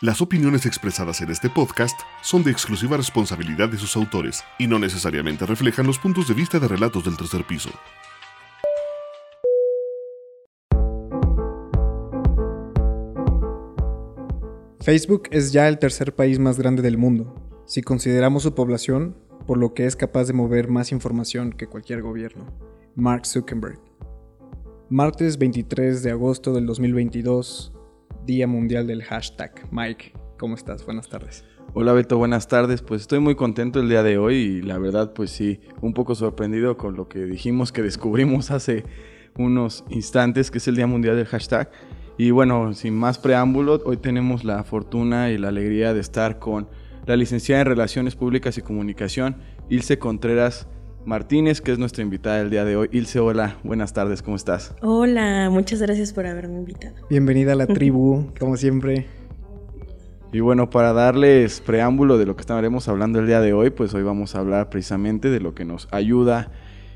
Las opiniones expresadas en este podcast son de exclusiva responsabilidad de sus autores y no necesariamente reflejan los puntos de vista de relatos del tercer piso. Facebook es ya el tercer país más grande del mundo, si consideramos su población, por lo que es capaz de mover más información que cualquier gobierno. Mark Zuckerberg. Martes 23 de agosto del 2022, Día Mundial del Hashtag. Mike, ¿cómo estás? Buenas tardes. Hola Beto, buenas tardes. Pues estoy muy contento el día de hoy y la verdad pues sí, un poco sorprendido con lo que dijimos que descubrimos hace unos instantes, que es el Día Mundial del Hashtag. Y bueno, sin más preámbulo, hoy tenemos la fortuna y la alegría de estar con la licenciada en Relaciones Públicas y Comunicación, Ilse Contreras Martínez, que es nuestra invitada del día de hoy. Ilse, hola, buenas tardes, ¿cómo estás? Hola, muchas gracias por haberme invitado. Bienvenida a la tribu, como siempre. Y bueno, para darles preámbulo de lo que estaremos hablando el día de hoy, pues hoy vamos a hablar precisamente de lo que nos ayuda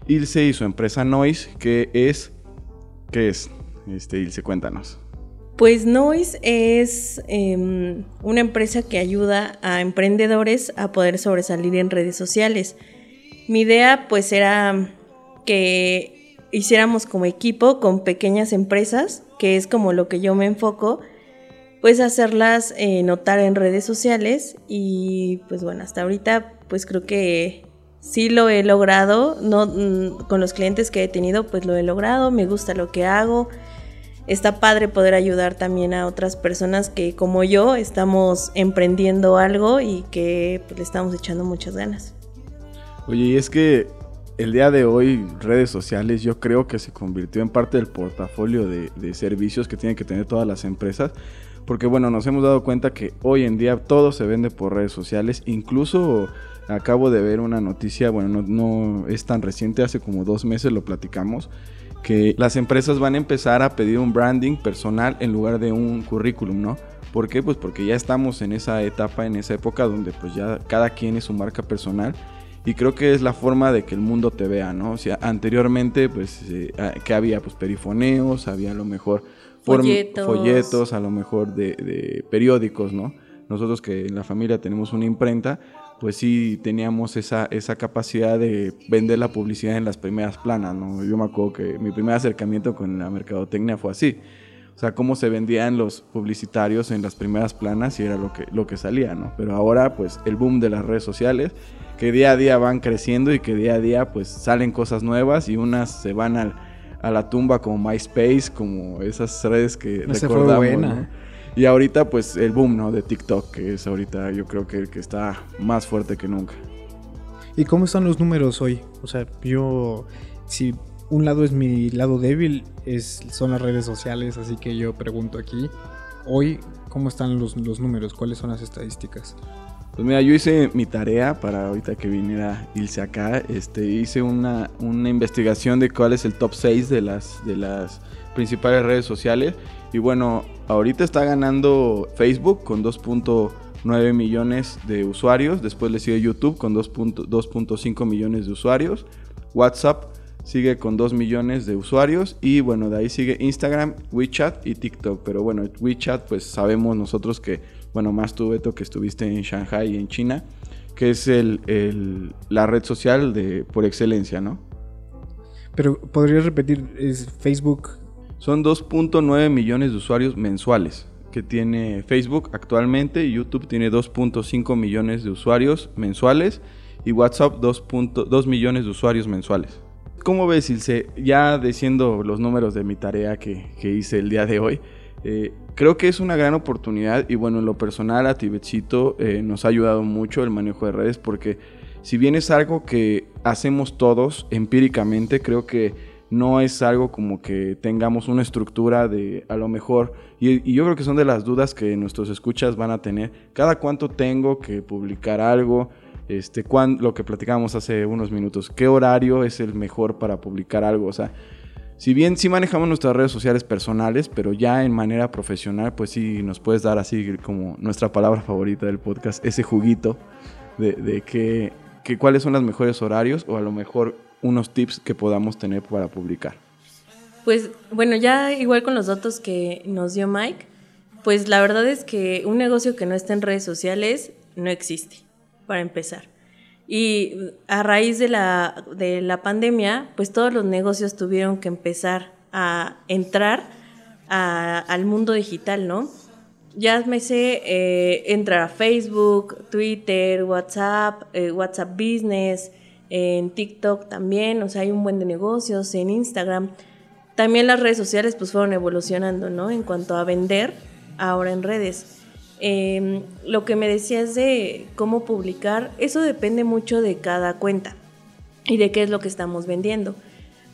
Ilse y su empresa Noise, que es... ¿Qué es? Este, Ilse, cuéntanos. Pues Noise es em, una empresa que ayuda a emprendedores a poder sobresalir en redes sociales. Mi idea pues era que hiciéramos como equipo con pequeñas empresas, que es como lo que yo me enfoco, pues hacerlas eh, notar en redes sociales. Y pues bueno, hasta ahorita pues creo que sí lo he logrado, no, mm, con los clientes que he tenido pues lo he logrado, me gusta lo que hago. Está padre poder ayudar también a otras personas que como yo estamos emprendiendo algo y que pues, le estamos echando muchas ganas. Oye, y es que el día de hoy redes sociales yo creo que se convirtió en parte del portafolio de, de servicios que tienen que tener todas las empresas. Porque bueno, nos hemos dado cuenta que hoy en día todo se vende por redes sociales. Incluso acabo de ver una noticia, bueno, no, no es tan reciente, hace como dos meses lo platicamos que las empresas van a empezar a pedir un branding personal en lugar de un currículum, ¿no? ¿Por qué? Pues porque ya estamos en esa etapa, en esa época donde pues ya cada quien es su marca personal y creo que es la forma de que el mundo te vea, ¿no? O sea, anteriormente pues eh, ah, que había pues perifoneos, había a lo mejor folletos, folletos a lo mejor de, de periódicos, ¿no? Nosotros que en la familia tenemos una imprenta, pues sí teníamos esa, esa capacidad de vender la publicidad en las primeras planas, ¿no? Yo me acuerdo que mi primer acercamiento con la mercadotecnia fue así. O sea, cómo se vendían los publicitarios en las primeras planas y era lo que, lo que salía, ¿no? Pero ahora, pues, el boom de las redes sociales, que día a día van creciendo y que día a día, pues, salen cosas nuevas y unas se van al, a la tumba como MySpace, como esas redes que Esa recordamos, fue buena. ¿no? Y ahorita, pues, el boom, ¿no? De TikTok, que es ahorita yo creo que el que está más fuerte que nunca. ¿Y cómo están los números hoy? O sea, yo, si un lado es mi lado débil, es, son las redes sociales, así que yo pregunto aquí, hoy, ¿cómo están los, los números? ¿Cuáles son las estadísticas? Pues mira, yo hice mi tarea para ahorita que viniera Ilse acá. Este, hice una, una investigación de cuál es el top 6 de las, de las principales redes sociales. Y bueno, ahorita está ganando Facebook con 2.9 millones de usuarios. Después le sigue YouTube con 2.5 2.5 millones de usuarios. WhatsApp sigue con 2 millones de usuarios. Y bueno, de ahí sigue Instagram, WeChat y TikTok. Pero bueno, WeChat pues sabemos nosotros que, bueno, más tú Beto que estuviste en Shanghai y en China, que es el, el- la red social de, por excelencia, ¿no? Pero podrías repetir, es Facebook, Son 2.9 millones de usuarios mensuales que tiene Facebook actualmente. YouTube tiene 2.5 millones de usuarios mensuales y WhatsApp 2.2 millones de usuarios mensuales. ¿Cómo ves, Ilse? Ya diciendo los números de mi tarea que, que hice el día de hoy, eh, creo que es una gran oportunidad y bueno, en lo personal a Tibetcito eh, nos ha ayudado mucho el manejo de redes porque si bien es algo que hacemos todos empíricamente, creo que no es algo como que tengamos una estructura de a lo mejor, y, yo creo que son de las dudas que nuestros escuchas van a tener, cada cuánto tengo que publicar algo, este, cuán, lo que platicábamos hace unos minutos, qué horario es el mejor para publicar algo, o sea, si bien sí manejamos nuestras redes sociales personales, pero ya en manera profesional, pues sí nos puedes dar así como nuestra palabra favorita del podcast, ese juguito de, que, que cuáles son los mejores horarios o a lo mejor unos tips que podamos tener para publicar. Pues bueno, ya igual con los datos que nos dio Mike, pues la verdad es que un negocio que no está en redes sociales no existe, para empezar. Y a raíz de la, de la pandemia, pues todos los negocios tuvieron que empezar a entrar a, al mundo digital, ¿no? Ya me sé eh, entrar a Facebook, Twitter, WhatsApp, eh, WhatsApp Business, en TikTok también, o sea, hay un buen de negocios, en Instagram. También las redes sociales pues fueron evolucionando, ¿no? En cuanto a vender ahora en redes. Eh, lo que me decías de cómo publicar, eso depende mucho de cada cuenta y de qué es lo que estamos vendiendo.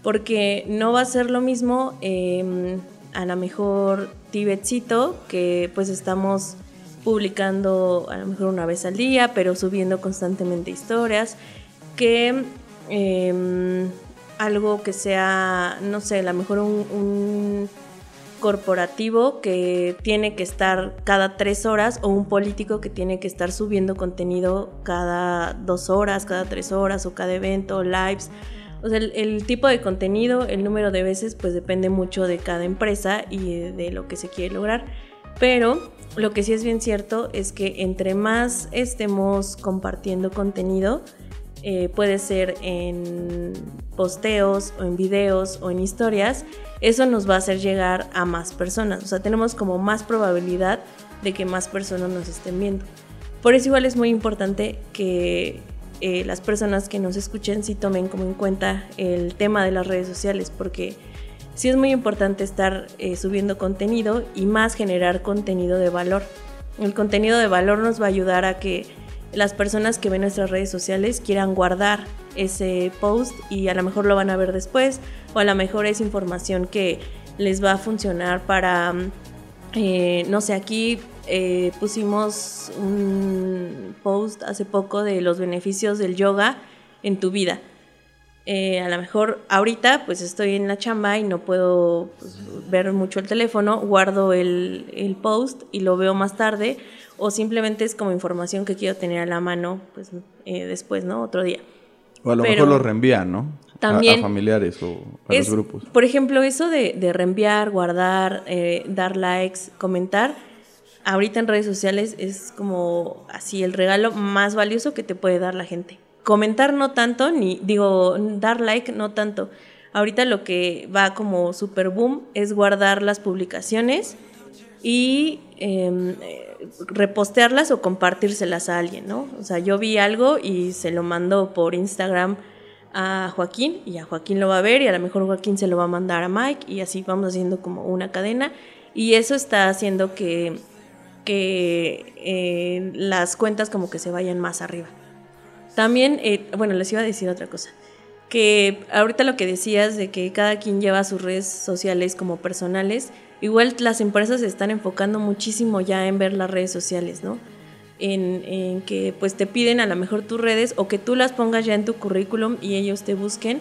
Porque no va a ser lo mismo eh, a lo mejor Tibetcito, que pues estamos publicando a lo mejor una vez al día, pero subiendo constantemente historias, que eh, algo que sea, no sé, a lo mejor un corporativo que tiene que estar cada tres horas o un político que tiene que estar subiendo contenido cada dos horas, cada tres horas o cada evento, lives. O sea, el, tipo de contenido, el número de veces, pues depende mucho de cada empresa y de lo que se quiere lograr. Pero lo que sí es bien cierto es que entre más estemos compartiendo contenido, eh, puede ser en posteos o en videos o en historias, eso nos va a hacer llegar a más personas. O sea, tenemos como más probabilidad de que más personas nos estén viendo. Por eso igual es muy importante que eh, las personas que nos escuchen sí tomen como en cuenta el tema de las redes sociales, porque sí es muy importante estar eh, subiendo contenido y más generar contenido de valor. El contenido de valor nos va a ayudar a que las personas que ven nuestras redes sociales quieran guardar ese post y a lo mejor lo van a ver después o a lo mejor es información que les va a funcionar para, eh, no sé, aquí eh, pusimos un post hace poco de los beneficios del yoga en tu vida. Eh, a lo mejor ahorita pues estoy en la chamba y no puedo pues, ver mucho el teléfono, guardo el, el post y lo veo más tarde o simplemente es como información que quiero tener a la mano pues eh, después, ¿no? Otro día. O a lo Pero mejor lo reenvían, ¿no? También. A, a familiares o a es, los grupos. Por ejemplo, eso de, de reenviar, guardar, eh, dar likes, comentar, ahorita en redes sociales es como así el regalo más valioso que te puede dar la gente. Comentar no tanto, ni digo, dar like no tanto. Ahorita lo que va como super boom es guardar las publicaciones y eh, repostearlas o compartírselas a alguien, ¿no? O sea, yo vi algo y se lo mando por Instagram a Joaquín y a Joaquín lo va a ver y a lo mejor Joaquín se lo va a mandar a Mike y así vamos haciendo como una cadena y eso está haciendo que, que eh, las cuentas como que se vayan más arriba. También, eh, bueno, les iba a decir otra cosa, que ahorita lo que decías de que cada quien lleva sus redes sociales como personales, Igual las empresas se están enfocando muchísimo ya en ver las redes sociales, ¿no? En, que pues te piden a lo mejor tus redes o que tú las pongas ya en tu currículum y ellos te busquen,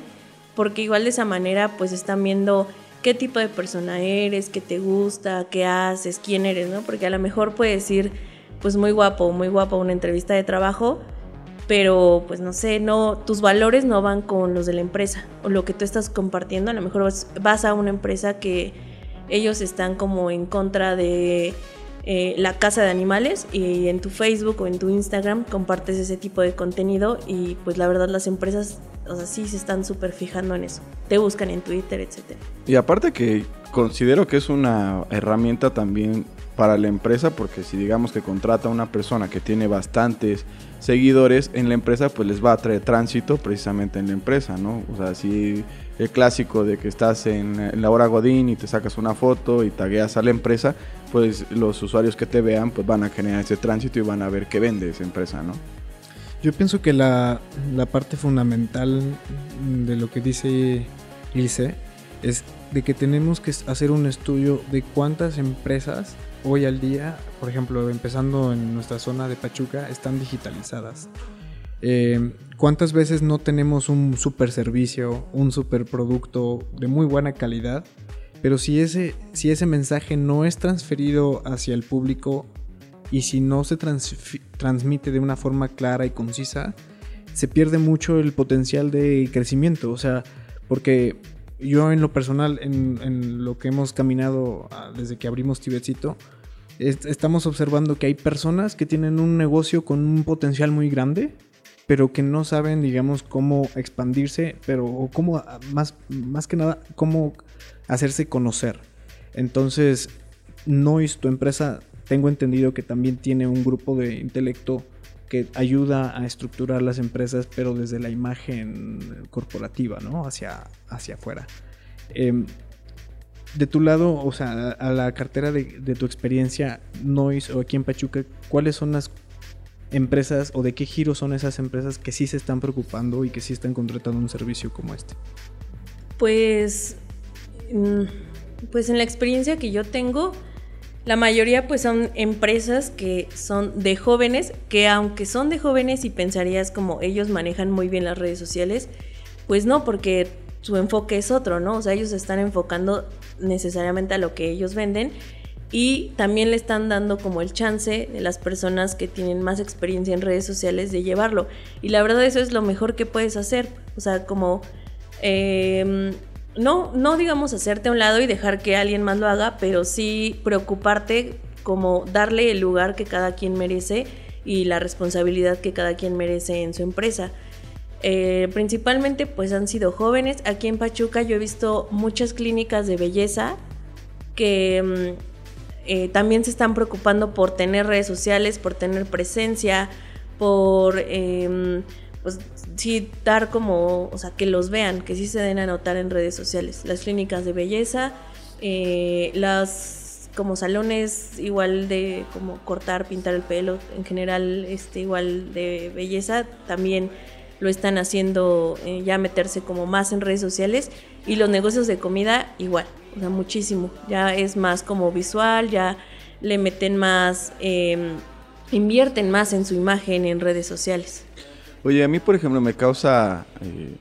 porque igual de esa manera pues están viendo qué tipo de persona eres, qué te gusta, qué haces, quién eres, ¿no? Porque a lo mejor puedes ir pues muy guapo, muy guapo una entrevista de trabajo, pero pues no sé, no tus valores no van con los de la empresa o lo que tú estás compartiendo, a lo mejor vas a una empresa que ellos están como en contra de eh, la casa de animales y en tu Facebook o en tu Instagram compartes ese tipo de contenido y pues la verdad las empresas, o sea, sí se están súper fijando en eso. Te buscan en Twitter, etc. Y aparte que considero que es una herramienta también para la empresa porque si digamos que contrata a una persona que tiene bastantes seguidores en la empresa, pues les va a traer tránsito precisamente en la empresa, ¿no? O sea, si el clásico de que estás en, en, la hora Godín y te sacas una foto y tagueas a la empresa, pues los usuarios que te vean pues van a generar ese tránsito y van a ver qué vende esa empresa, ¿no? Yo pienso que la, la parte fundamental de lo que dice Ilse es de que tenemos que hacer un estudio de cuántas empresas hoy al día, por ejemplo, empezando en nuestra zona de Pachuca, están digitalizadas. Eh, ¿Cuántas veces no tenemos un super servicio, un super producto de muy buena calidad? Pero si ese, si ese mensaje no es transferido hacia el público y si no se transmite de una forma clara y concisa, se pierde mucho el potencial de crecimiento. O sea, porque yo en lo personal, en, lo que hemos caminado ah, desde que abrimos Tibetcito, estamos observando que hay personas que tienen un negocio con un potencial muy grande, pero que no saben, digamos, cómo expandirse, pero o cómo, ah, más, más que nada, cómo hacerse conocer. Entonces, Noise, tu empresa, tengo entendido que también tiene un grupo de intelecto que ayuda a estructurar las empresas, pero desde la imagen corporativa, ¿no? Hacia, hacia afuera. Em, de tu lado, o sea, a la cartera de, tu experiencia, Noise o aquí en Pachuca, ¿cuáles son las empresas o de qué giro son esas empresas que sí se están preocupando y que sí están contratando un servicio como este? Pues, mm, pues en la experiencia que yo tengo, la mayoría pues son empresas que son de jóvenes, que aunque son de jóvenes y pensarías como ellos manejan muy bien las redes sociales, pues no, porque su enfoque es otro, ¿no? O sea, ellos se están enfocando necesariamente a lo que ellos venden y también le están dando como el chance de las personas que tienen más experiencia en redes sociales de llevarlo. Y la verdad eso es lo mejor que puedes hacer. O sea, como... Em, no, no digamos hacerte a un lado y dejar que alguien más lo haga, pero sí preocuparte como darle el lugar que cada quien merece y la responsabilidad que cada quien merece en su empresa. Eh, principalmente pues han sido jóvenes. Aquí en Pachuca yo he visto muchas clínicas de belleza que mm, eh, también se están preocupando por tener redes sociales, por tener presencia, por em, pues sí dar como, o sea, que los vean, que sí se den a notar en redes sociales. Las clínicas de belleza, eh, las como salones igual de como cortar, pintar el pelo, en general este igual de belleza, también lo están haciendo eh, ya meterse como más en redes sociales y los negocios de comida igual, muchísimo. Ya es más como visual, ya le meten más, em, invierten más en su imagen en redes sociales. Oye, a mí por ejemplo me causa eh,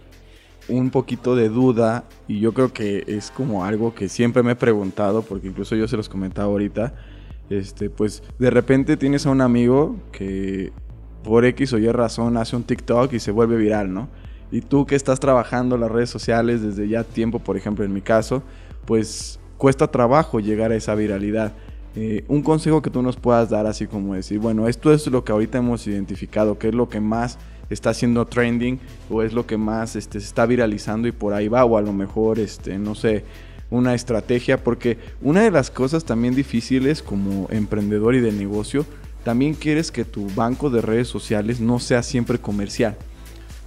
un poquito de duda y yo creo que es como algo que siempre me he preguntado, porque incluso yo se los comentaba ahorita, este, pues de repente tienes a un amigo que por X o Y razón hace un TikTok y se vuelve viral, ¿no? Y tú que estás trabajando las redes sociales desde ya tiempo, por ejemplo en mi caso, pues cuesta trabajo llegar a esa viralidad. Eh, un consejo que tú nos puedas dar así como decir, bueno, esto es lo que ahorita hemos identificado, que es lo que más está haciendo trending o es lo que más este, se está viralizando y por ahí va, o a lo mejor, este, no sé, una estrategia, porque una de las cosas también difíciles como emprendedor y de negocio también quieres que tu banco de redes sociales no sea siempre comercial.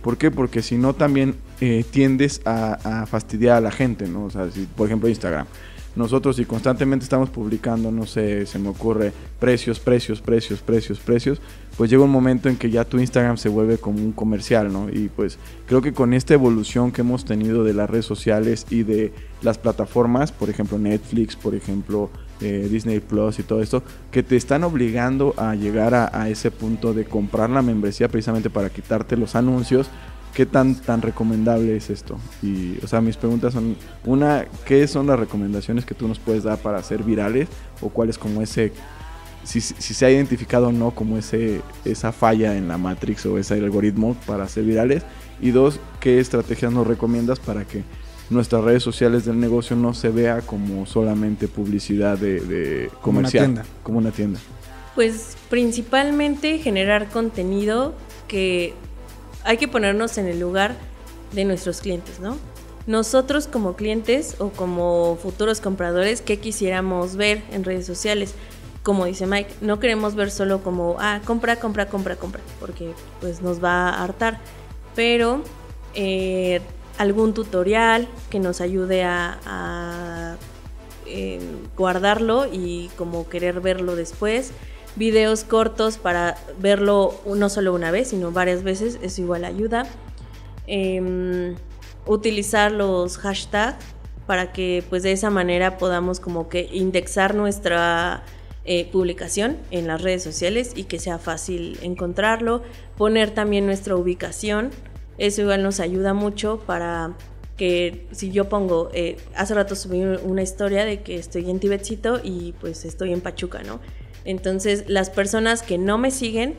¿Por qué? Porque si no también eh, tiendes a, fastidiar a la gente, ¿no? O sea, si, por ejemplo Instagram. Nosotros si constantemente estamos publicando, no sé, se me ocurre precios, precios, precios, precios, precios, pues llega un momento en que ya tu Instagram se vuelve como un comercial, ¿no? Y pues creo que con esta evolución que hemos tenido de las redes sociales y de las plataformas, por ejemplo Netflix, por ejemplo eh, Disney Plus y todo esto, que te están obligando a llegar a, ese punto de comprar la membresía precisamente para quitarte los anuncios. ¿Qué tan, tan recomendable es esto? Y, o sea, mis preguntas son, una, ¿qué son las recomendaciones que tú nos puedes dar para ser virales? ¿O cuál es como ese, si, si se ha identificado o no como ese, esa falla en la Matrix o ese algoritmo para ser virales? Y dos, ¿qué estrategias nos recomiendas para que nuestras redes sociales del negocio no se vea como solamente publicidad de, comercial, como una, tienda. como una tienda. Pues principalmente generar contenido que hay que ponernos en el lugar de nuestros clientes, ¿no? Nosotros como clientes o como futuros compradores, ¿qué quisiéramos ver en redes sociales? Como dice Mike, no queremos ver solo como, ah, compra, compra, compra, compra, porque pues nos va a hartar. Pero eh, algún tutorial que nos ayude a, em, guardarlo y como querer verlo después. Videos cortos para verlo no solo una vez, sino varias veces, eso igual ayuda. Em, utilizar los hashtags para que pues de esa manera podamos como que indexar nuestra eh, publicación en las redes sociales y que sea fácil encontrarlo, poner también nuestra ubicación, eso igual nos ayuda mucho para que si yo pongo, eh, hace rato subí una historia de que estoy en Tibetcito y pues estoy en Pachuca, ¿no? Entonces las personas que no me siguen,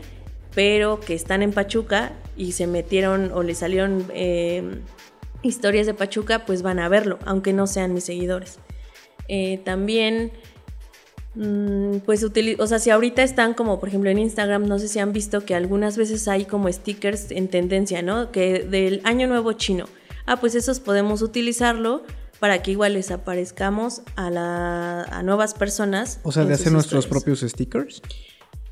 pero que están en Pachuca y se metieron o le salieron eh, historias de Pachuca, pues van a verlo, aunque no sean mis seguidores. Eh, también, mm, pues, o sea, si ahorita están como, por ejemplo, en Instagram, no sé si han visto que algunas veces hay como stickers en tendencia, ¿no? Que del año nuevo chino. Ah, pues esos podemos utilizarlo para que igual les aparezcamos a, la, a nuevas personas. O sea, de hacer nuestros propios stickers.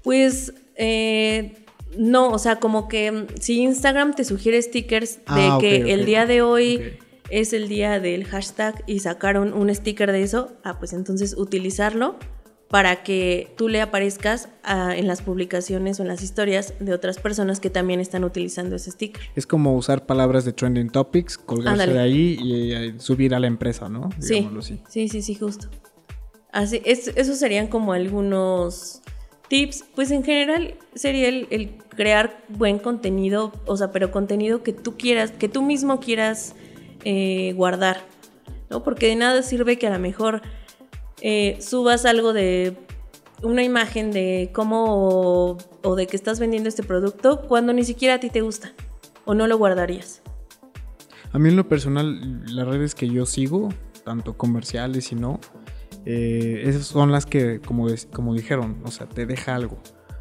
Pues eh, no, o sea, como que mm, si Instagram te sugiere stickers de Ah, que ok, el día de hoy es el día del hashtag y sacaron un sticker de eso, ah, pues entonces utilizarlo para que tú le aparezcas ah, en las publicaciones o en las historias de otras personas que también están utilizando ese sticker. Es como usar palabras de trending topics, colgarse Ándale. de ahí y eh, subir a la empresa, ¿no? Sí, así. sí, sí, sí, justo. Así, es, esos serían como algunos tips. Pues en general sería el, el crear buen contenido, o sea, pero contenido que tú quieras, que tú mismo quieras eh, guardar, ¿no? Porque de nada sirve que a lo mejor eh, subas algo de una imagen de cómo o de que estás vendiendo este producto cuando ni siquiera a ti te gusta o no lo guardarías. A mí en lo personal, las redes que yo sigo, tanto comerciales y no, eh, esas son las que, como, como dijeron, o sea, te deja algo.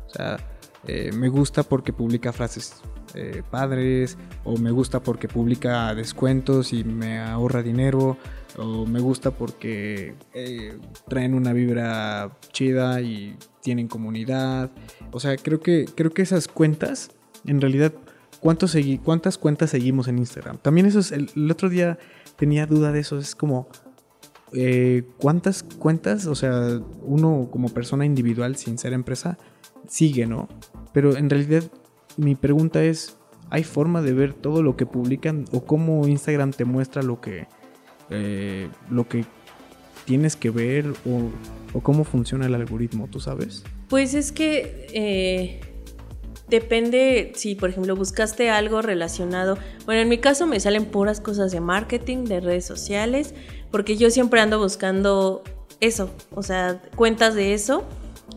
O sea, eh, me gusta porque publica frases eh, padres, o me gusta porque publica descuentos y me ahorra dinero, o me gusta porque eh, traen una vibra chida y tienen comunidad. O sea, creo que, creo que esas cuentas, en realidad, ¿cuántos segui- ¿cuántas cuentas seguimos en Instagram? También eso es, el, el otro día tenía duda de eso, es como, eh, ¿cuántas cuentas, o sea, uno como persona individual sin ser empresa, sigue, ¿no? Pero en realidad mi pregunta es, ¿hay forma de ver todo lo que publican o cómo Instagram te muestra lo que, eh, lo que tienes que ver o, cómo funciona el algoritmo, tú sabes? Pues es que eh, depende si, por ejemplo, buscaste algo relacionado. Bueno, en mi caso me salen puras cosas de marketing, de redes sociales, porque yo siempre ando buscando eso, o sea, cuentas de eso,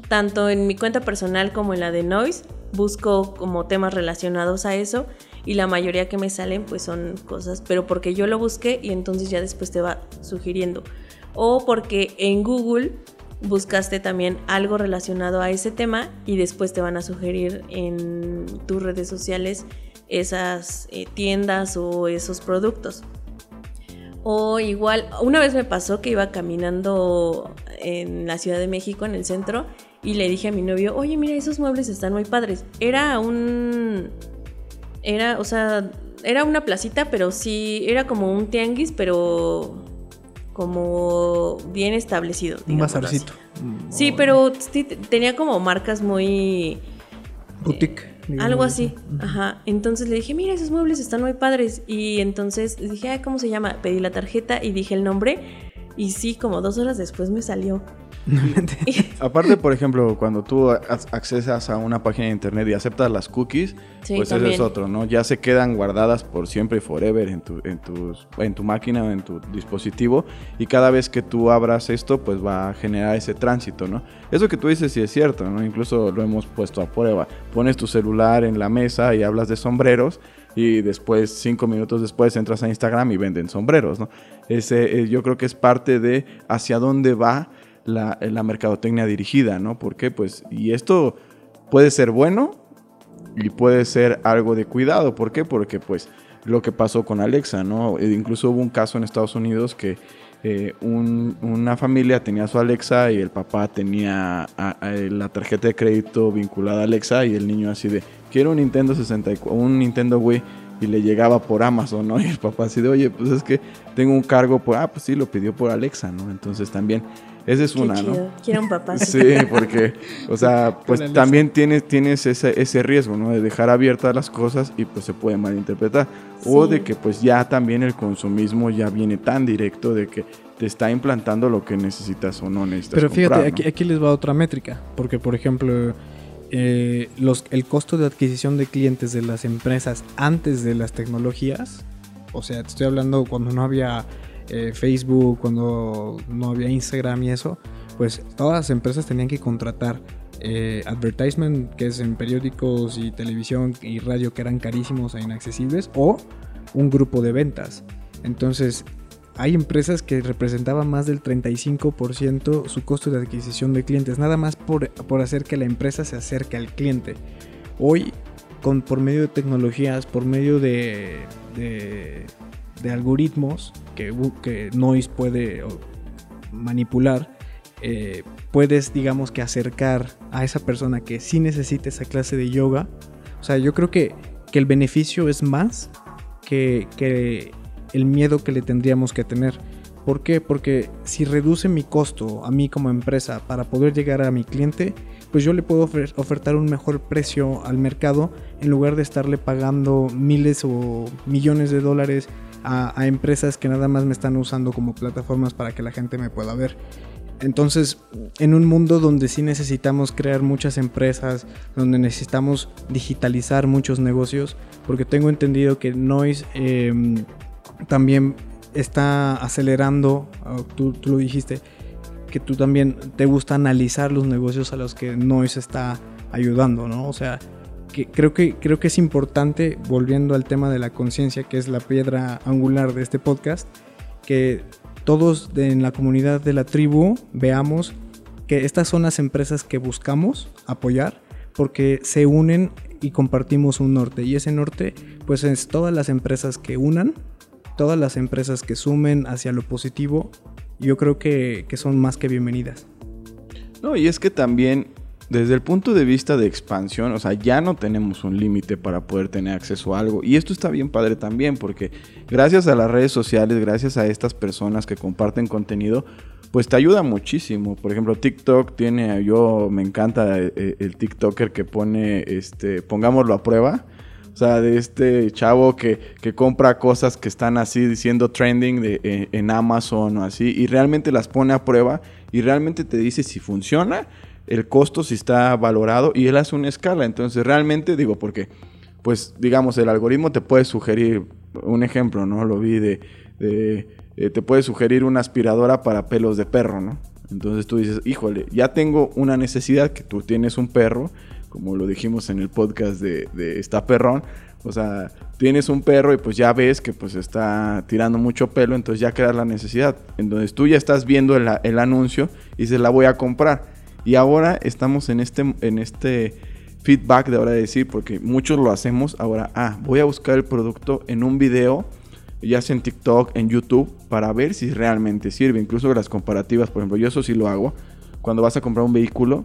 tanto en mi cuenta personal como en la de Noise. Busco como temas relacionados a eso y la mayoría que me salen pues son cosas, pero porque yo lo busqué y entonces ya después te va sugiriendo. O porque en Google buscaste también algo relacionado a ese tema y después te van a sugerir en tus redes sociales esas eh, tiendas o esos productos. O igual, una vez me pasó que iba caminando en la Ciudad de México, en el centro, y le dije a mi novio, oye, mira, esos muebles están muy padres. Era un... Era, o sea, era una placita, pero sí, era como un tianguis, pero como bien establecido. Un bazarcito. Sí, pero sí te- tenía como marcas muy... Boutique. Algo digamos. así, ajá. Entonces le dije, mira, esos muebles están muy padres. Y entonces dije, "Ay, ¿cómo se llama? Pedí la tarjeta y dije el nombre. Y sí, como dos horas después me salió. Aparte, por ejemplo, cuando tú accesas a una página de internet y aceptas las cookies, Sí, pues también. ese es otro, ¿no? Ya se quedan guardadas por siempre y forever en tu, en, tus- en tu máquina o en tu dispositivo. Y cada vez que tú abras esto, pues va a generar ese tránsito, ¿no? Eso que tú dices sí es cierto, ¿no? Incluso lo hemos puesto a prueba. Pones tu celular en la mesa y hablas de sombreros. Y después, cinco minutos después, entras a Instagram y venden sombreros, ¿no? Ese, eh, yo creo que es parte de hacia dónde va la, mercadotecnia dirigida, ¿no? Porque, pues, y esto puede ser bueno y puede ser algo de cuidado. ¿Por qué? Porque, pues, lo que pasó con Alexa, ¿no? E incluso hubo un caso en Estados Unidos que eh, un- una familia tenía su Alexa y el papá tenía la tarjeta de crédito vinculada a Alexa y el niño así de, quiero un Nintendo 64, un Nintendo Wii. y le llegaba por Amazon, ¿no? Y el papá así de, oye, pues es que tengo un cargo por, ah, pues sí, lo pidió por Alexa, ¿no? Entonces también, esa es Qué una, chido. ¿no? Quiero un papá. Sí, porque, o sea, pues también tienes, tienes ese, ese riesgo, ¿no? De dejar abiertas las cosas y pues se puede malinterpretar. O Sí. de que pues ya también el consumismo ya viene tan directo de que te está implantando lo que necesitas o no necesitas. Pero fíjate, comprar, ¿no? aquí, aquí les va otra métrica, porque por ejemplo, eh, los, el costo de adquisición de clientes de las empresas antes de las tecnologías, o sea, te estoy hablando cuando no había eh, Facebook, cuando no había Instagram y eso, pues todas las empresas tenían que contratar eh, advertisement, que es en periódicos y televisión y radio que eran carísimos e inaccesibles, o un grupo de ventas. Entonces, hay empresas que representaban más del 35% su costo de adquisición de clientes, nada más por, por hacer que la empresa se acerque al cliente. Hoy, con, por medio de tecnologías, por medio de, de, de algoritmos que, que Noise puede manipular, eh, puedes, digamos que, acercar a esa persona que sí necesita esa clase de yoga. O sea, yo creo que, que el beneficio es más que, que el miedo que le tendríamos que tener. ¿Por qué? Porque si reduce mi costo a mí como empresa para poder llegar a mi cliente, pues yo le puedo ofertar un mejor precio al mercado en lugar de estarle pagando miles o millones de dólares a, empresas que nada más me están usando como plataformas para que la gente me pueda ver. Entonces, en un mundo donde sí necesitamos crear muchas empresas, donde necesitamos digitalizar muchos negocios, porque tengo entendido que Noise eh, también está acelerando, tú, tú lo dijiste, que tú también te gusta analizar los negocios a los que Noise está ayudando, ¿no? O sea, que creo que creo que es importante volviendo al tema de la conciencia, que es la piedra angular de este podcast, que todos de- en la comunidad de la tribu veamos que estas son las empresas que buscamos apoyar porque se unen y compartimos un norte y ese norte pues es todas las empresas que unan, todas las empresas que sumen hacia lo positivo, yo creo que, que son más que bienvenidas. No, y es que también, desde el punto de vista de expansión, o sea, ya no tenemos un límite para poder tener acceso a algo. Y esto está bien padre también, porque gracias a las redes sociales, gracias a estas personas que comparten contenido, pues te ayuda muchísimo. Por ejemplo, TikTok tiene, yo me encanta eh, el TikToker que pone, este, pongámoslo a prueba. O sea, de este chavo que, que compra cosas que están así diciendo trending de, eh, en Amazon o así y realmente las pone a prueba y realmente te dice si funciona, el costo si está valorado y él hace una escala. Entonces realmente digo, porque pues digamos el algoritmo te puede sugerir un ejemplo, ¿no? Lo vi de, eh, te puede sugerir una aspiradora para pelos de perro, ¿no? Entonces tú dices, híjole, ya tengo una necesidad que tú tienes un perro, como lo dijimos en el podcast de, de Está Perrón. O sea, tienes un perro y pues ya ves que pues está tirando mucho pelo, entonces ya creas la necesidad. Entonces tú ya estás viendo el, el anuncio y dices, la voy a comprar. Y ahora estamos en este, en este feedback de ahora de decir, porque muchos lo hacemos, ahora, ah, voy a buscar el producto en un video, ya sea en TikTok, en YouTube, para ver si realmente sirve. Incluso las comparativas, por ejemplo, yo eso sí lo hago. Cuando vas a comprar un vehículo,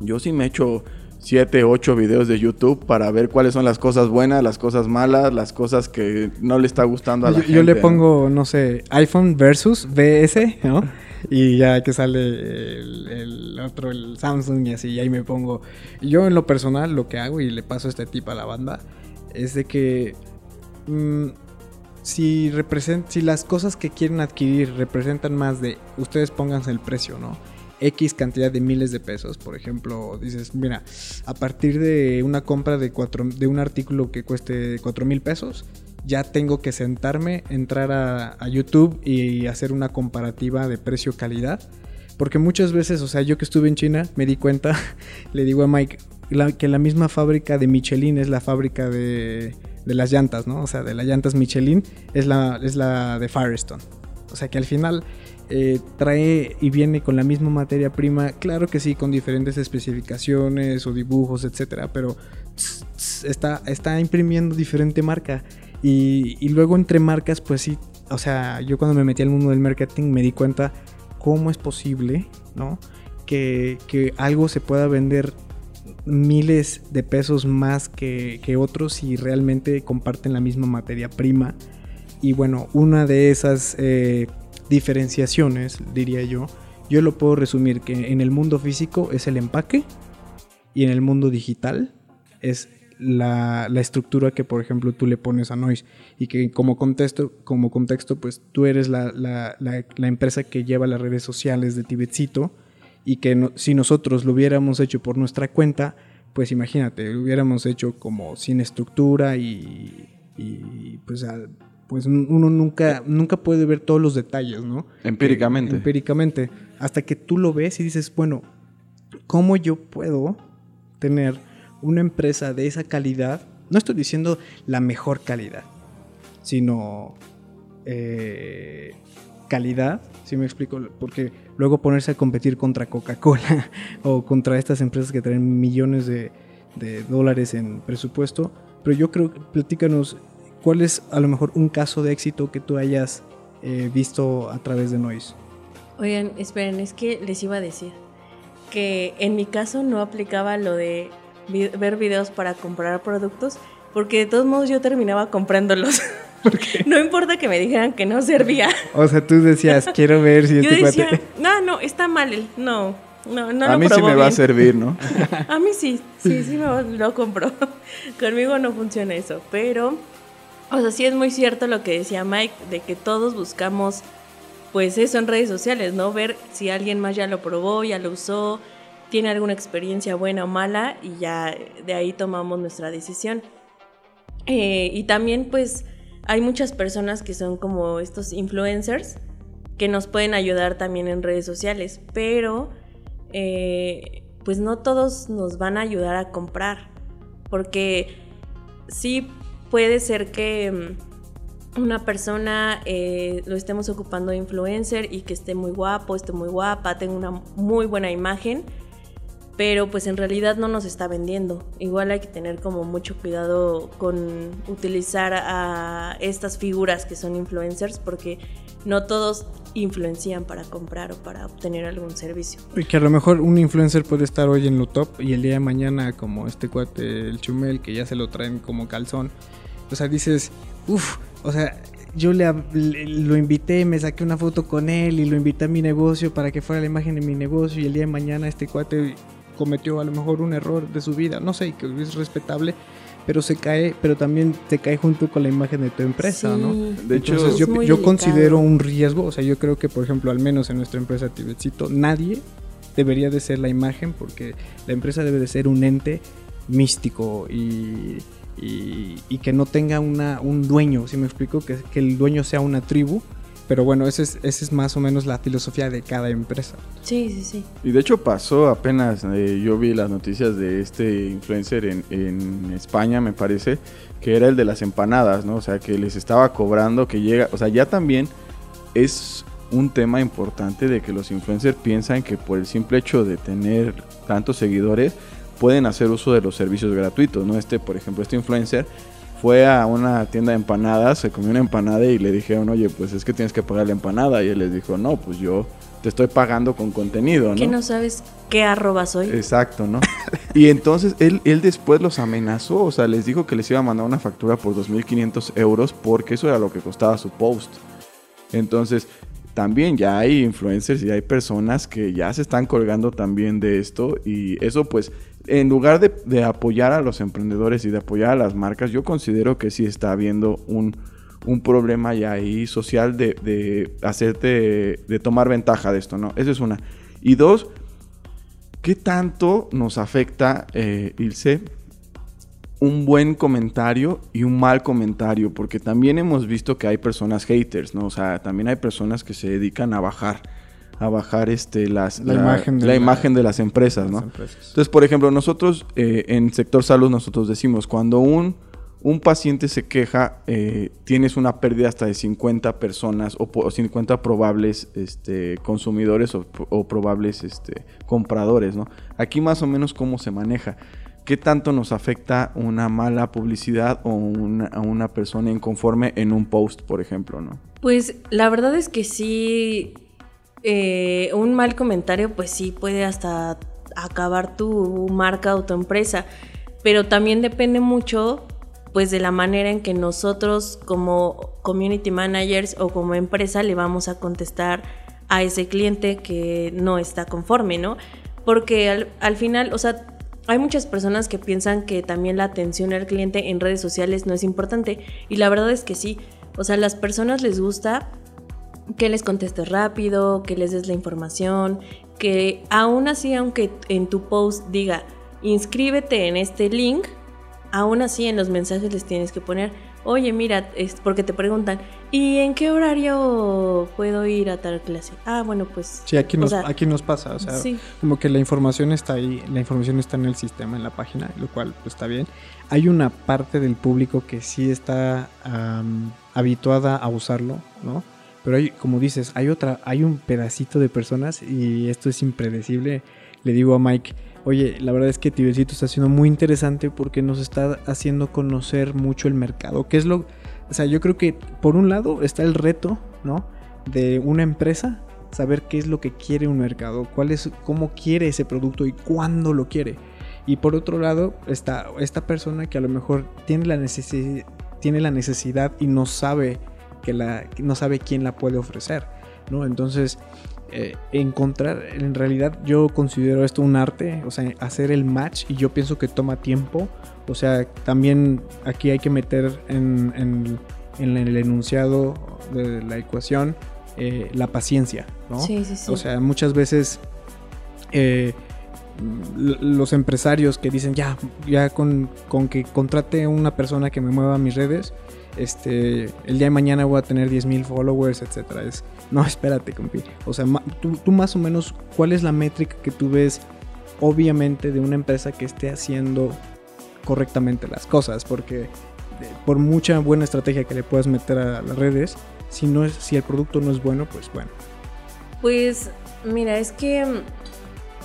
yo sí me echo 7, 8 videos de YouTube para ver cuáles son las cosas buenas, las cosas malas, las cosas que no le está gustando a la Yo, gente. yo le pongo, no sé, iPhone versus BS, ¿no? Y ya que sale el, otro, el Samsung y así, ahí me pongo. Yo en lo personal lo que hago y le paso este tip a la banda es de que mm, si, si las cosas que quieren adquirir representan más de ustedes pónganse el precio, ¿no? X cantidad de miles de pesos, por ejemplo, dices, mira, a partir de una compra de, cuatro, de un artículo que cueste 4 mil pesos, ya tengo que sentarme, entrar a, a, YouTube y hacer una comparativa de precio-calidad. Porque muchas veces, o sea, yo que estuve en China, me di cuenta, le digo a Mike, la, que la misma fábrica de Michelin es la fábrica de, de, las llantas, ¿no? O sea, de las llantas Michelin es la, es la de Firestone. O sea, que al final eh, trae y viene con la misma materia prima, claro que sí, con diferentes especificaciones o dibujos, etcétera, pero tss, tss, está, está imprimiendo diferente marca. Y, luego entre marcas, pues sí, o sea, yo cuando me metí al mundo del marketing me di cuenta cómo es posible, ¿no? Que, que algo se pueda vender miles de pesos más que, que otros si realmente comparten la misma materia prima. Y bueno, una de esas eh, diferenciaciones, diría yo, yo lo puedo resumir que en el mundo físico es el empaque y en el mundo digital es la, la, estructura que, por ejemplo, tú le pones a Noise. Y que como contexto, como contexto pues tú eres la, la, la empresa que lleva las redes sociales de Tibetcito y que no, si nosotros lo hubiéramos hecho por nuestra cuenta, pues imagínate, lo hubiéramos hecho como sin estructura y, y pues, pues uno nunca, nunca puede ver todos los detalles, ¿no? Empíricamente. empíricamente. Hasta que tú lo ves y dices, bueno, ¿cómo yo puedo tener una empresa de esa calidad? No estoy diciendo la mejor calidad, sino eh, calidad, si me explico, porque luego ponerse a competir contra Coca-Cola o contra estas empresas que traen millones de, dólares en presupuesto. Pero yo creo, platícanos, ¿cuál es a lo mejor un caso de éxito que tú hayas eh, visto a través de Noise? Oigan, esperen, es que les iba a decir que en mi caso no aplicaba lo de ver videos para comprar productos, porque de todos modos yo terminaba comprándolos. No importa que me dijeran que no servía. O sea, tú decías, quiero ver si Yo este decía, No, no, está mal. No, no, no A mí sí me va a servir, ¿no? a mí sí, sí, sí me lo compro. Conmigo no funciona eso, pero... O sea, sí es muy cierto lo que decía Mike, de que todos buscamos, pues eso en redes sociales, ¿no? Ver si alguien más ya lo probó, ya lo usó, tiene alguna experiencia buena o mala y ya de ahí tomamos nuestra decisión. Eh, y también, pues hay muchas personas que son como estos influencers que nos pueden ayudar también en redes sociales, pero eh, pues no todos nos van a ayudar a comprar, porque sí puede ser que mm, una persona eh, lo estemos ocupando de influencer y que esté muy guapo, esté muy guapa, tenga una muy buena imagen, pero pues en realidad no nos está vendiendo. Igual hay que tener como mucho cuidado con utilizar a estas figuras que son influencers porque no todos influencian para comprar o para obtener algún servicio. Y que a lo mejor un influencer puede estar hoy en lo top y el día de mañana como este cuate, el Chumel, que ya se lo traen como calzón. O sea, dices, uff, o sea, yo le, lo invité, me saqué una foto con él y lo invité a mi negocio para que fuera la imagen de mi negocio y el día de mañana este cuate cometió a lo mejor un error de su vida, no sé, que es respetable, pero se cae, pero también te cae junto con la imagen de tu empresa, ¿no? De hecho, yo, yo considero un riesgo, o sea, yo creo que, por ejemplo, al menos en nuestra empresa Tibetcito, nadie debería de ser la imagen porque la empresa debe de ser un ente místico y, y, que no tenga una, un dueño, si me explico, que, que el dueño sea una tribu pero bueno, esa es, es más o menos la filosofía de cada empresa. Sí, sí, sí. Y de hecho pasó apenas, eh, yo vi las noticias de este influencer en, en, España, me parece, que era el de las empanadas, ¿no? O sea, que les estaba cobrando, que llega, o sea, ya también es un tema importante de que los influencers piensan que por el simple hecho de tener tantos seguidores, pueden hacer uso de los servicios gratuitos, ¿no? Este, por ejemplo, este influencer fue a una tienda de empanadas, se comió una empanada y le dijeron, oye, pues es que tienes que pagar la empanada. Y él les dijo, no, pues yo te estoy pagando con contenido, ¿no? Que no sabes qué arroba soy. Exacto, ¿no? y entonces él, él después los amenazó, o sea, les dijo que les iba a mandar una factura por 2.500 euros porque eso era lo que costaba su post. Entonces, también ya hay influencers y hay personas que ya se están colgando también de esto y eso pues en lugar de, apoyar a los emprendedores y de apoyar a las marcas, yo considero que sí está habiendo un, problema ya ahí social de, hacerte, de tomar ventaja de esto, ¿no? Esa es una. Y dos, ¿qué tanto nos afecta, eh, Ilse, un buen comentario y un mal comentario? Porque también hemos visto que hay personas haters, ¿no? O sea, también hay personas que se dedican a bajar a bajar este, las, la, imagen, de, la, imagen de las empresas, ¿no? Entonces, por ejemplo, nosotros eh, en sector salud nosotros decimos, cuando un, un paciente se queja, eh, tienes una pérdida hasta de 50 personas o, 50 probables este, consumidores o, probables este, compradores, ¿no? Aquí más o menos cómo se maneja. ¿Qué tanto nos afecta una mala publicidad o una, a una persona inconforme en un post, por ejemplo, ¿no? Pues la verdad es que sí eh, un mal comentario, pues sí puede hasta acabar tu marca o tu empresa. Pero también depende mucho pues de la manera en que nosotros como community managers o como empresa le vamos a contestar a ese cliente que no está conforme, ¿no? Porque al, al final, o sea, hay muchas personas que piensan que también la atención al cliente en redes sociales no es importante y la verdad es que sí. O sea, a las personas les gusta que les contestes rápido, que les des la información, que aún así, aunque en tu post diga inscríbete en este link, aún así en los mensajes les tienes que poner, oye, mira, es porque te preguntan, ¿y en qué horario puedo ir a tal clase? Ah, bueno, pues... Sí, aquí nos, aquí nos pasa, o sea, como que la información está ahí, la información está en el sistema, en la página, lo cual pues, está bien. Hay una parte del público que sí está habituada a usarlo, ¿no? Pero hay, como dices, hay otra, hay un pedacito de personas y esto es impredecible. Le digo a Mike, Oye, la verdad es que Tibecito está siendo muy interesante porque nos está haciendo conocer mucho el mercado. ¿Qué es lo...? O sea, yo creo que por un lado está el reto, ¿no? De una empresa, saber qué es lo que quiere un mercado, cuál es, cómo quiere ese producto y cuándo lo quiere. Y por otro lado está esta persona que a lo mejor tiene la, tiene la necesidad y no sabe, que la, no sabe quién la puede ofrecer, ¿no? Entonces eh, encontrar, en realidad yo considero esto un arte, o sea, hacer el match y yo pienso que toma tiempo, o sea, también aquí hay que meter en, el enunciado de la ecuación eh, la paciencia, ¿no? Sí, sí, sí. O sea, muchas veces eh, los empresarios que dicen, ya, ya con, con que contrate una persona que me mueva mis redes, este, el día de mañana voy a tener 10.000 followers, etcétera. Es, no, espérate, compi. O sea, tú, más o menos, ¿cuál es la métrica que tú ves, obviamente, de una empresa que esté haciendo correctamente las cosas? Porque por mucha buena estrategia que le puedas meter a las redes, si, no es, si el producto no es bueno, pues bueno. Pues, mira, es que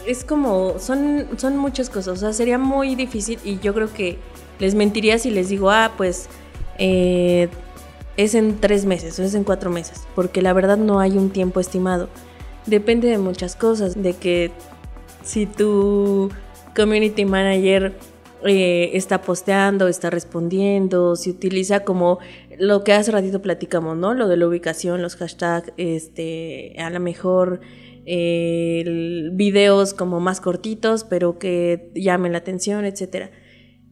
es como, son, son muchas cosas. O sea, sería muy difícil y yo creo que les mentiría si les digo, ah, pues eh, es en tres meses o es en cuatro meses, porque la verdad no hay un tiempo estimado. Depende de muchas cosas, de que si tu community manager eh, está posteando, está respondiendo, si utiliza como lo que hace ratito platicamos, ¿no? Lo de la ubicación, los hashtags, este, a lo mejor eh, videos como más cortitos, pero que llamen la atención, etcétera.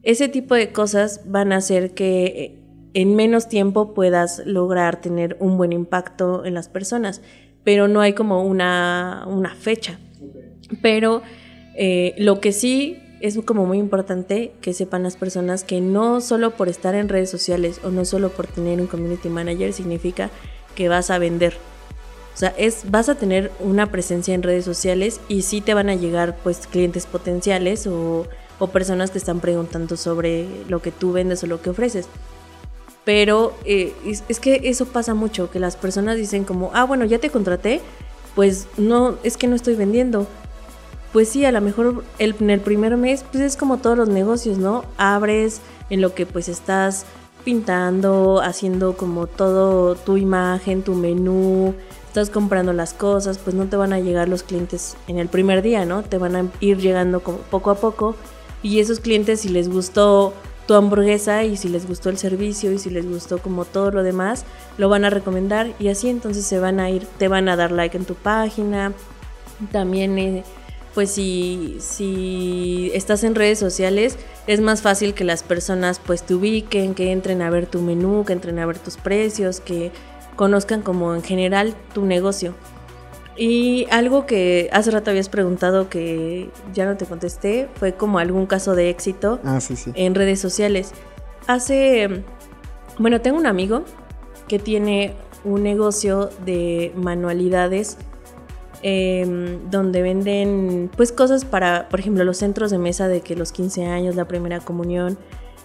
Ese tipo de cosas van a hacer que en menos tiempo puedas lograr tener un buen impacto en las personas, pero no hay como una, fecha. Pero eh, lo que sí es como muy importante que sepan las personas que no solo por estar en redes sociales o no solo por tener un community manager significa que vas a vender. O sea, es, vas a tener una presencia en redes sociales y sí te van a llegar pues clientes potenciales o, o personas que están preguntando sobre lo que tú vendes o lo que ofreces. Pero eh, es, que eso pasa mucho, que las personas dicen como, ah, bueno, ya te contraté, pues no, es que no estoy vendiendo. Pues sí, a lo mejor el, en el primer mes, pues es como todos los negocios, ¿no? Abres en lo que pues estás pintando, haciendo como todo tu imagen, tu menú, estás comprando las cosas, pues no te van a llegar los clientes en el primer día, ¿no? Te van a ir llegando como poco a poco y esos clientes si les gustó tu hamburguesa y si les gustó el servicio y si les gustó como todo lo demás, lo van a recomendar y así entonces se van a ir, te van a dar like en tu página. También, eh, pues si, si estás en redes sociales, es más fácil que las personas pues te ubiquen, que entren a ver tu menú, que entren a ver tus precios, que conozcan como en general tu negocio. Y algo que hace rato habías preguntado que ya no te contesté fue como algún caso de éxito ah, en redes sociales. Hace, bueno, tengo un amigo que tiene un negocio de manualidades em, donde venden pues cosas para, por ejemplo, los centros de mesa de que los 15 años, la primera comunión,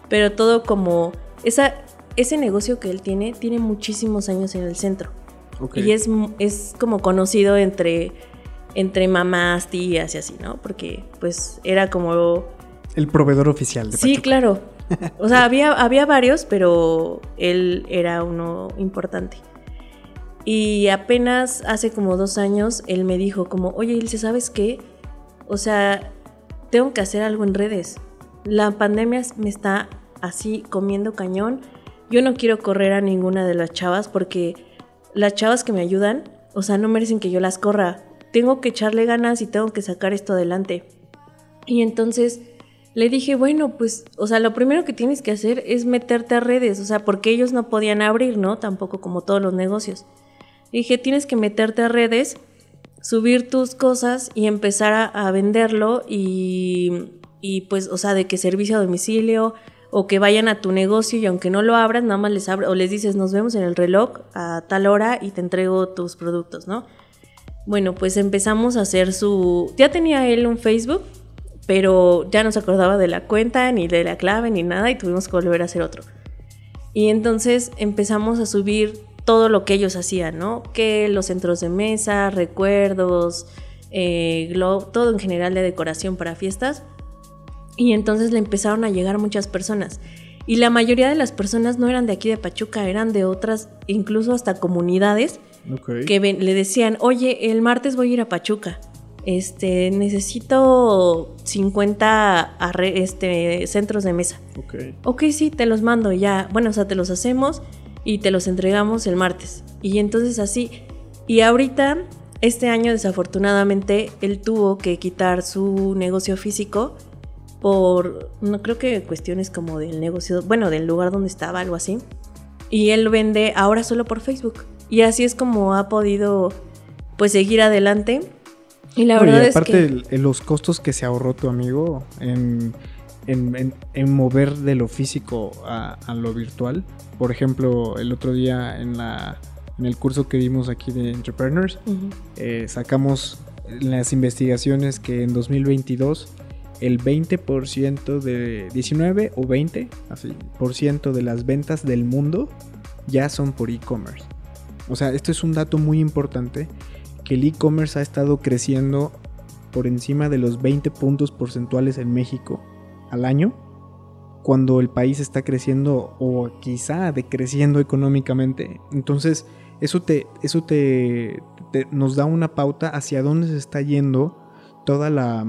pero todo como esa, ese negocio que él tiene tiene muchísimos años en el centro. Y es, es como conocido entre, entre mamás, tías y así, ¿no? Porque pues era como... El proveedor oficial de Sí, claro. O sea, había, había varios, pero él era uno importante. Y apenas hace como dos años él me dijo como, oye Ilse, ¿sabes qué? O sea, tengo que hacer algo en redes. La pandemia me está así comiendo cañón. Yo no quiero correr a ninguna de las chavas porque las chavas que me ayudan, o sea, no merecen que yo las corra. Tengo que echarle ganas y tengo que sacar esto adelante. Y entonces le dije, bueno, pues, o sea, lo primero que tienes que hacer es meterte a redes, o sea, porque ellos no podían abrir, ¿no? Tampoco como todos los negocios. dije, tienes que meterte a redes, subir tus cosas y empezar a, venderlo y, y, pues, o sea, de que servicio a domicilio o que vayan a tu negocio y aunque no lo abras, nada más les abres o les dices, nos vemos en el reloj a tal hora y te entrego tus productos, ¿no? Bueno, pues empezamos a hacer su... Ya tenía él un Facebook, pero ya no se acordaba de la cuenta, ni de la clave, ni nada, y tuvimos que volver a hacer otro. Y entonces empezamos a subir todo lo que ellos hacían, ¿no? Que los centros de mesa, recuerdos, eh, todo en general de decoración para fiestas. Y entonces le empezaron a llegar muchas personas. Y la mayoría de las personas no eran de aquí de Pachuca, eran de otras, incluso hasta comunidades, que le decían, oye, el martes voy a ir a Pachuca este, necesito 50 este, centros de mesa. Ok. Ok, sí, te los mando ya. Bueno, o sea, te los hacemos y te los entregamos el martes. Y entonces así. Y ahorita, este año desafortunadamente, él tuvo que quitar su negocio físico por, no creo que cuestiones como del negocio, bueno, del lugar donde estaba, algo así. Y él vende ahora solo por Facebook. Y así es como ha podido, pues, seguir adelante y la verdad aparte es que... los costos que se ahorró tu amigo en, mover de lo físico a, lo virtual. Por ejemplo, el otro día en, la, en el curso que dimos aquí de Entrepreneurs, eh, sacamos las investigaciones que en 2022 el 20% de 19 o 20 por ciento de las ventas del mundo ya son por e-commerce. O sea, esto es un dato muy importante que el e-commerce ha estado creciendo por encima de los 20 puntos porcentuales en México al año, cuando el país está creciendo o quizá decreciendo económicamente. Entonces, eso te, eso te, nos da una pauta hacia dónde se está yendo toda la,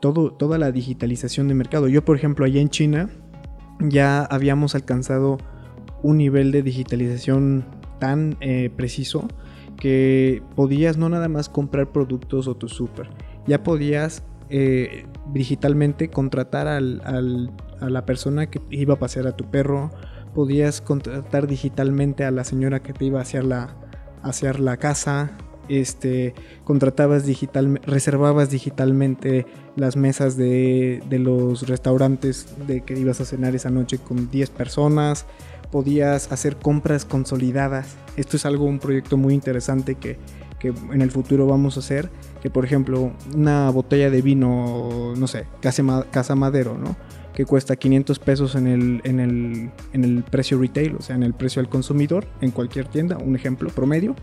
todo, toda la digitalización de mercado. Yo, por ejemplo, allá en China ya habíamos alcanzado un nivel de digitalización tan eh, preciso que podías no nada más comprar productos o tu súper, ya podías eh, digitalmente contratar al, a la persona que iba a pasear a tu perro, podías contratar digitalmente a la señora que te iba a hacer la, hacia la casa, este, contratabas digital, reservabas digitalmente las mesas de, de, los restaurantes de que ibas a cenar esa noche con 10 personas, podías hacer compras consolidadas. Esto es algo, un proyecto muy interesante que, en el futuro vamos a hacer. Que por ejemplo, una botella de vino, no sé, casa Madero, ¿no? Que cuesta 500 pesos en el, en, el, en el precio retail, o sea, en el precio al consumidor, en cualquier tienda, un ejemplo promedio.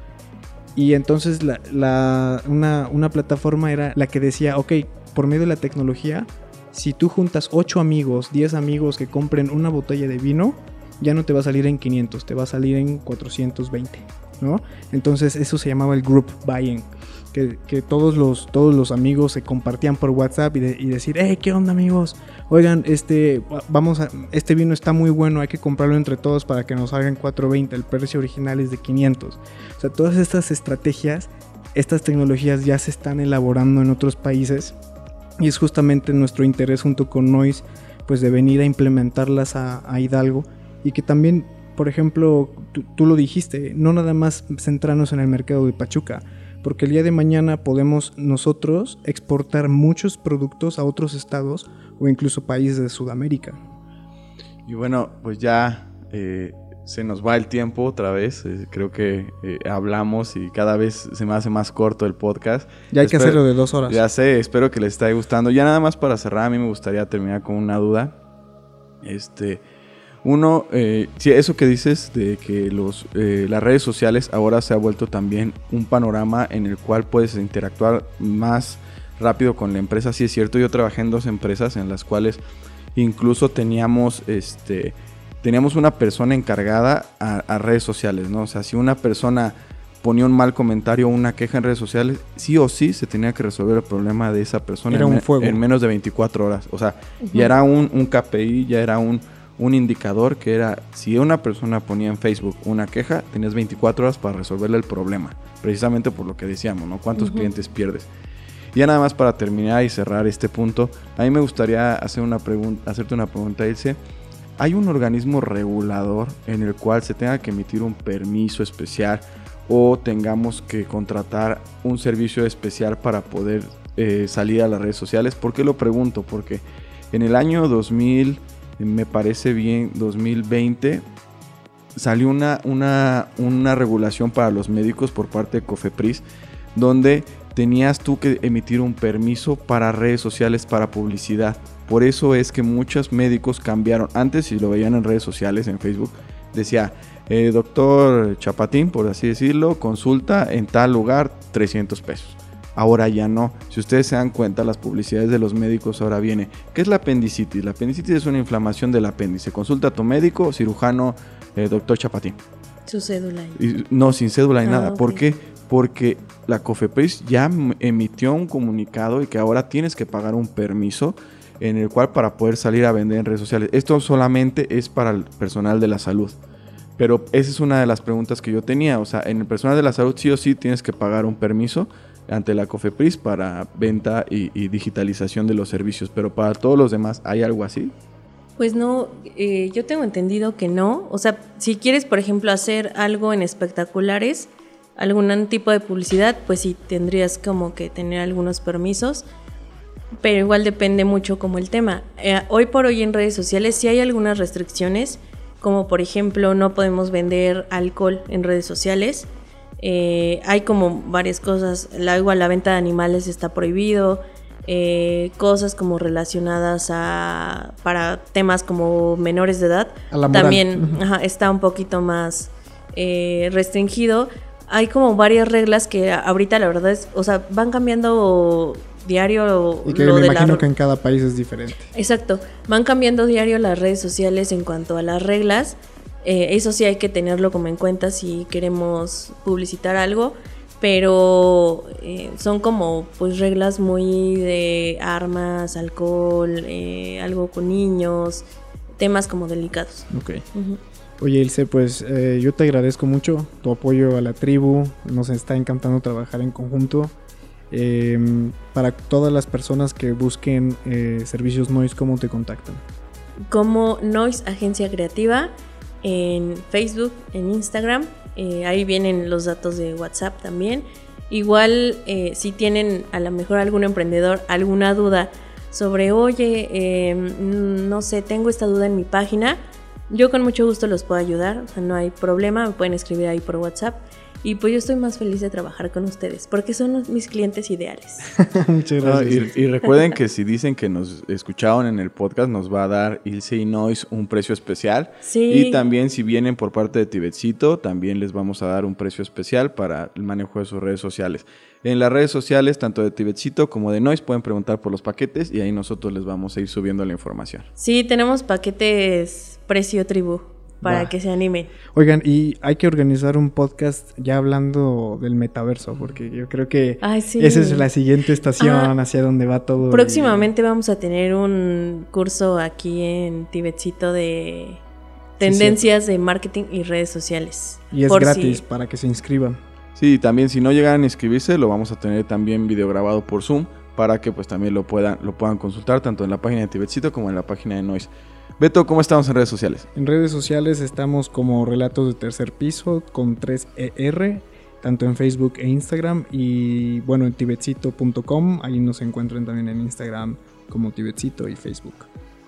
Y entonces la, una, una plataforma era la que decía, ok, por medio de la tecnología, si tú juntas 8 amigos, 10 amigos que compren una botella de vino, ya no te va a salir en 500, te va a salir en 420, ¿no? Entonces eso se llamaba el group buying, que, todos, los, todos los amigos se compartían por WhatsApp y, decir, hey, ¿qué onda amigos? Oigan, este, vamos a, este vino está muy bueno, hay que comprarlo entre todos para que nos salgan 420, el precio original es de 500. O sea, todas estas estrategias, estas tecnologías ya se están elaborando en otros países y es justamente nuestro interés junto con Noise pues de venir a implementarlas a Hidalgo y que también, por ejemplo, tú, lo dijiste, no nada más centrarnos en el mercado de Pachuca, porque el día de mañana podemos nosotros exportar muchos productos a otros estados o incluso países de Sudamérica. Y bueno, pues ya eh, se nos va el tiempo otra vez. Eh, creo que eh, hablamos y cada vez se me hace más corto el podcast. Ya hay que hacerlo de dos horas. Ya sé, espero que les esté gustando. Ya nada más para cerrar, a mí me gustaría terminar con una duda. Este, uno, eh, eso que dices de que los, eh, las redes sociales ahora se ha vuelto también un panorama en el cual puedes interactuar más rápido con la empresa. Sí es cierto, yo trabajé en dos empresas en las cuales incluso teníamos, este, teníamos una persona encargada a, redes sociales, ¿no? O sea, si una persona ponía un mal comentario o una queja en redes sociales, sí o sí se tenía que resolver el problema de esa persona Era en, un fuego. en menos de 24 horas. O sea, ya era un, un KPI, ya era un, un indicador que era, si una persona ponía en Facebook una queja, tenías 24 horas para resolverle el problema. Precisamente por lo que decíamos, ¿no? ¿Cuántos clientes pierdes? Y ya nada más para terminar y cerrar este punto, a mí me gustaría hacer una hacerte una pregunta, Ilse. ¿Hay un organismo regulador en el cual se tenga que emitir un permiso especial o tengamos que contratar un servicio especial para poder eh, salir a las redes sociales? ¿Por qué lo pregunto? Porque en el año 2000, me parece bien, 2020, salió una, una, una regulación para los médicos por parte de Cofepris, donde tenías tú que emitir un permiso para redes sociales para publicidad. Por eso es que muchos médicos cambiaron. Antes, si lo veían en redes sociales, en Facebook, decía, eh, doctor Chapatín, por así decirlo, consulta en tal lugar 300 pesos. Ahora ya no. Si ustedes se dan cuenta, las publicidades de los médicos ahora viene. ¿Qué es la apendicitis? La apendicitis es una inflamación del apéndice. Consulta a tu médico, cirujano, eh, doctor Chapatín. Su cédula. Y- no, sin cédula ni Ah, nada. ¿Por qué? Porque la COFEPRIS ya emitió un comunicado y que ahora tienes que pagar un permiso en el cual para poder salir a vender en redes sociales. Esto solamente es para el personal de la salud. Pero esa es una de las preguntas que yo tenía. O sea, en el personal de la salud sí o sí tienes que pagar un permiso ante la COFEPRIS para venta y, digitalización de los servicios. Pero para todos los demás, ¿hay algo así? Pues no, eh, yo tengo entendido que no. O sea, si quieres, por ejemplo, hacer algo en espectaculares, algún tipo de publicidad, pues sí tendrías como que tener algunos permisos. Pero igual depende mucho como el tema. Eh, hoy por hoy en redes sociales sí hay algunas restricciones, como por ejemplo no podemos vender alcohol en redes sociales. Eh, hay como varias cosas, la, igual la venta de animales está prohibido, eh, cosas como relacionadas a para temas como menores de edad también ajá, está un poquito más eh, restringido. Hay como varias reglas que ahorita la verdad es, o sea, van cambiando diario Y que lo me de la imagino que en cada país es diferente. Exacto, van cambiando diario las redes sociales en cuanto a las reglas. Eh, eso sí hay que tenerlo como en cuenta si queremos publicitar algo, pero eh, son como pues reglas muy de armas, alcohol, eh, algo con niños, temas como delicados. Ok. Oye, Ilse, pues eh, yo te agradezco mucho tu apoyo a la tribu. Nos está encantando trabajar en conjunto. Eh, para todas las personas que busquen eh, servicios Noise, ¿cómo te contactan? como Noise Agencia Creativa en Facebook, en Instagram. eh, ahí vienen los datos de WhatsApp también. Igual eh, si tienen a lo mejor algún emprendedor alguna duda sobre, oye, mm, no sé, tengo esta duda en mi página, yo con mucho gusto los puedo ayudar, no hay problema, me pueden escribir ahí por WhatsApp. Y pues yo estoy más feliz de trabajar con ustedes, porque son los- mis clientes ideales. Muchas No, gracias. y, y recuerden que si dicen que nos escucharon en el podcast, nos va a dar Ilse y Noise un precio especial. Sí. Y también si vienen por parte de Tibetcito, también les vamos a dar un precio especial para el manejo de sus redes sociales. En las redes sociales, tanto de Tibetcito como de Noise, pueden preguntar por los paquetes y ahí nosotros les vamos a ir subiendo la información. Sí, tenemos paquetes precio tribu para que se animen. Oigan, y hay que organizar un podcast ya hablando del metaverso, porque yo creo que Ay, sí. esa es la siguiente estación Ah, hacia donde va todo. y- Próximamente vamos a tener un curso aquí en Tibetcito de tendencias de marketing y redes sociales. Y es gratis si- para que se inscriban. Sí, también si no llegan a inscribirse, lo vamos a tener también video grabado por Zoom para que pues también lo puedan, lo puedan consultar tanto en la página de Tibetcito como en la página de Noise. Beto, ¿cómo estamos en redes sociales? En redes sociales estamos como Relatos de Tercer Piso con 3 ER, tanto en Facebook e Instagram. Y bueno, en tibetcito.com, ahí nos encuentran también en Instagram como Tibetcito y Facebook.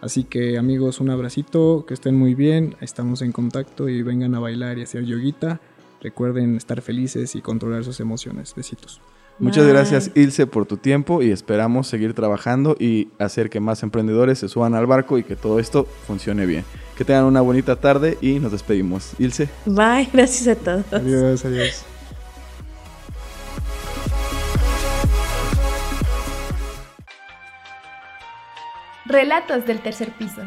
Así que amigos, un abracito, que estén muy bien, estamos en contacto y vengan a bailar y hacer yoguita. Recuerden estar felices y controlar sus emociones. Besitos. Muchas Bye. gracias Ilse por tu tiempo y esperamos seguir trabajando y hacer que más emprendedores se suban al barco y que todo esto funcione bien. Que tengan una bonita tarde y nos despedimos. Ilse. Bye, gracias a todos. Adiós, adiós. Relatos del tercer piso.